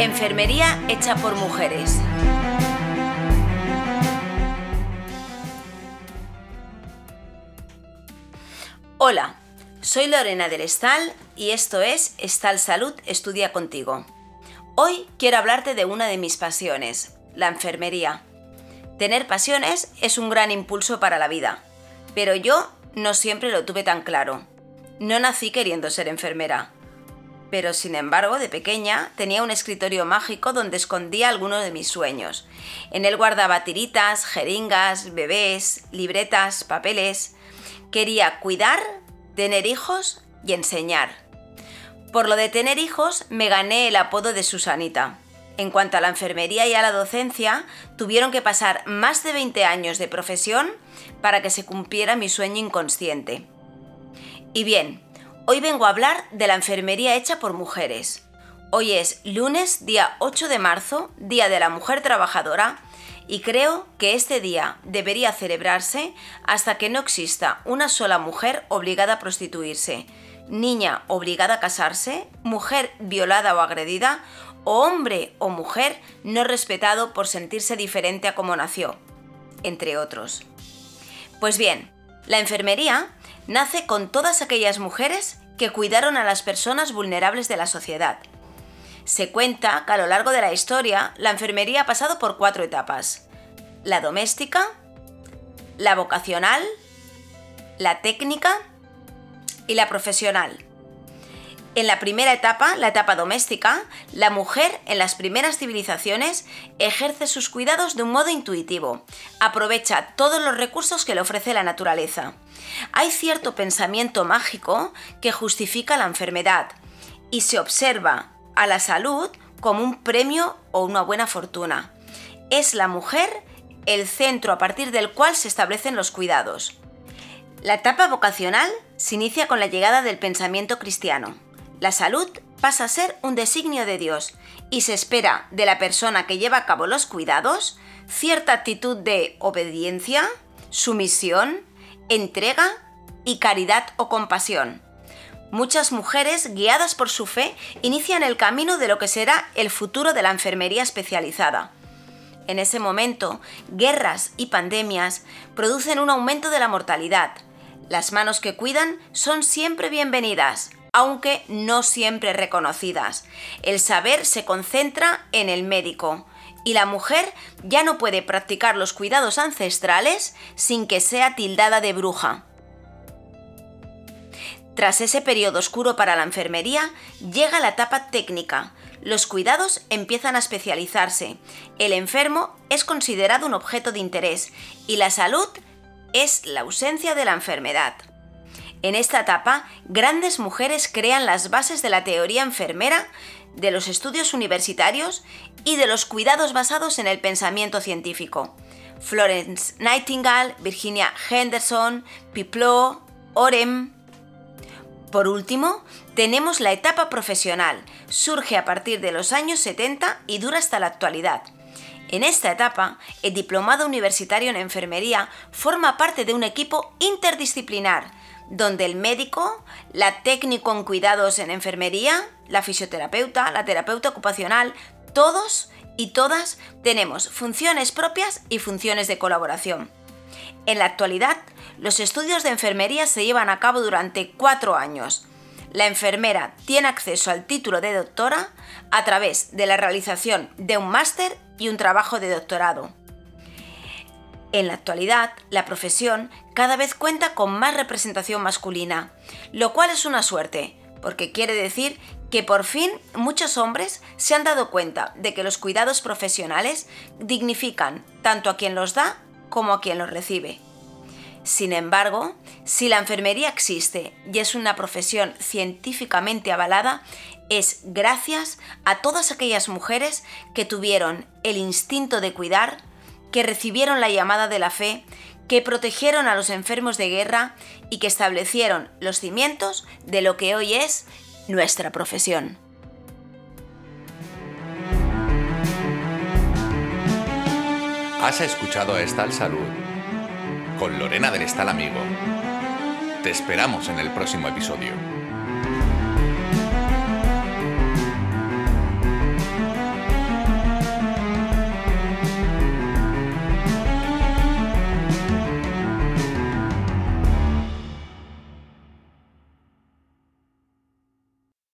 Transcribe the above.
Enfermería hecha por mujeres. Hola, soy Lorena del Estal y esto es Estal Salud Estudia contigo. Hoy quiero hablarte de una de mis pasiones, la enfermería. Tener pasiones es un gran impulso para la vida, pero yo no siempre lo tuve tan claro. No nací queriendo ser enfermera pero sin embargo de pequeña tenía un escritorio mágico donde escondía algunos de mis sueños. En él guardaba tiritas, jeringas, bebés, libretas, papeles. Quería cuidar, tener hijos y enseñar. Por lo de tener hijos me gané el apodo de Susanita. En cuanto a la enfermería y a la docencia, tuvieron que pasar más de 20 años de profesión para que se cumpliera mi sueño inconsciente. Y bien, Hoy vengo a hablar de la enfermería hecha por mujeres. Hoy es lunes, día 8 de marzo, Día de la Mujer Trabajadora, y creo que este día debería celebrarse hasta que no exista una sola mujer obligada a prostituirse, niña obligada a casarse, mujer violada o agredida, o hombre o mujer no respetado por sentirse diferente a como nació, entre otros. Pues bien, la enfermería nace con todas aquellas mujeres que cuidaron a las personas vulnerables de la sociedad. Se cuenta que a lo largo de la historia la enfermería ha pasado por cuatro etapas. La doméstica, la vocacional, la técnica y la profesional. En la primera etapa, la etapa doméstica, la mujer en las primeras civilizaciones ejerce sus cuidados de un modo intuitivo, aprovecha todos los recursos que le ofrece la naturaleza. Hay cierto pensamiento mágico que justifica la enfermedad y se observa a la salud como un premio o una buena fortuna. Es la mujer el centro a partir del cual se establecen los cuidados. La etapa vocacional se inicia con la llegada del pensamiento cristiano. La salud pasa a ser un designio de Dios y se espera de la persona que lleva a cabo los cuidados cierta actitud de obediencia, sumisión, entrega y caridad o compasión. Muchas mujeres, guiadas por su fe, inician el camino de lo que será el futuro de la enfermería especializada. En ese momento, guerras y pandemias producen un aumento de la mortalidad. Las manos que cuidan son siempre bienvenidas, aunque no siempre reconocidas. El saber se concentra en el médico y la mujer ya no puede practicar los cuidados ancestrales sin que sea tildada de bruja. Tras ese periodo oscuro para la enfermería, llega la etapa técnica. Los cuidados empiezan a especializarse. El enfermo es considerado un objeto de interés y la salud es la ausencia de la enfermedad. En esta etapa, grandes mujeres crean las bases de la teoría enfermera, de los estudios universitarios y de los cuidados basados en el pensamiento científico. Florence Nightingale, Virginia Henderson, Piplot, Orem. Por último, tenemos la etapa profesional. Surge a partir de los años 70 y dura hasta la actualidad. En esta etapa, el diplomado universitario en enfermería forma parte de un equipo interdisciplinar donde el médico, la técnico en cuidados en enfermería, la fisioterapeuta, la terapeuta ocupacional, todos y todas tenemos funciones propias y funciones de colaboración. En la actualidad, los estudios de enfermería se llevan a cabo durante cuatro años. La enfermera tiene acceso al título de doctora a través de la realización de un máster y un trabajo de doctorado. En la actualidad, la profesión cada vez cuenta con más representación masculina, lo cual es una suerte, porque quiere decir que por fin muchos hombres se han dado cuenta de que los cuidados profesionales dignifican tanto a quien los da como a quien los recibe. Sin embargo, si la enfermería existe y es una profesión científicamente avalada, es gracias a todas aquellas mujeres que tuvieron el instinto de cuidar, que recibieron la llamada de la fe, que protegieron a los enfermos de guerra y que establecieron los cimientos de lo que hoy es nuestra profesión. Has escuchado Estal Salud con Lorena del Estal Amigo. Te esperamos en el próximo episodio.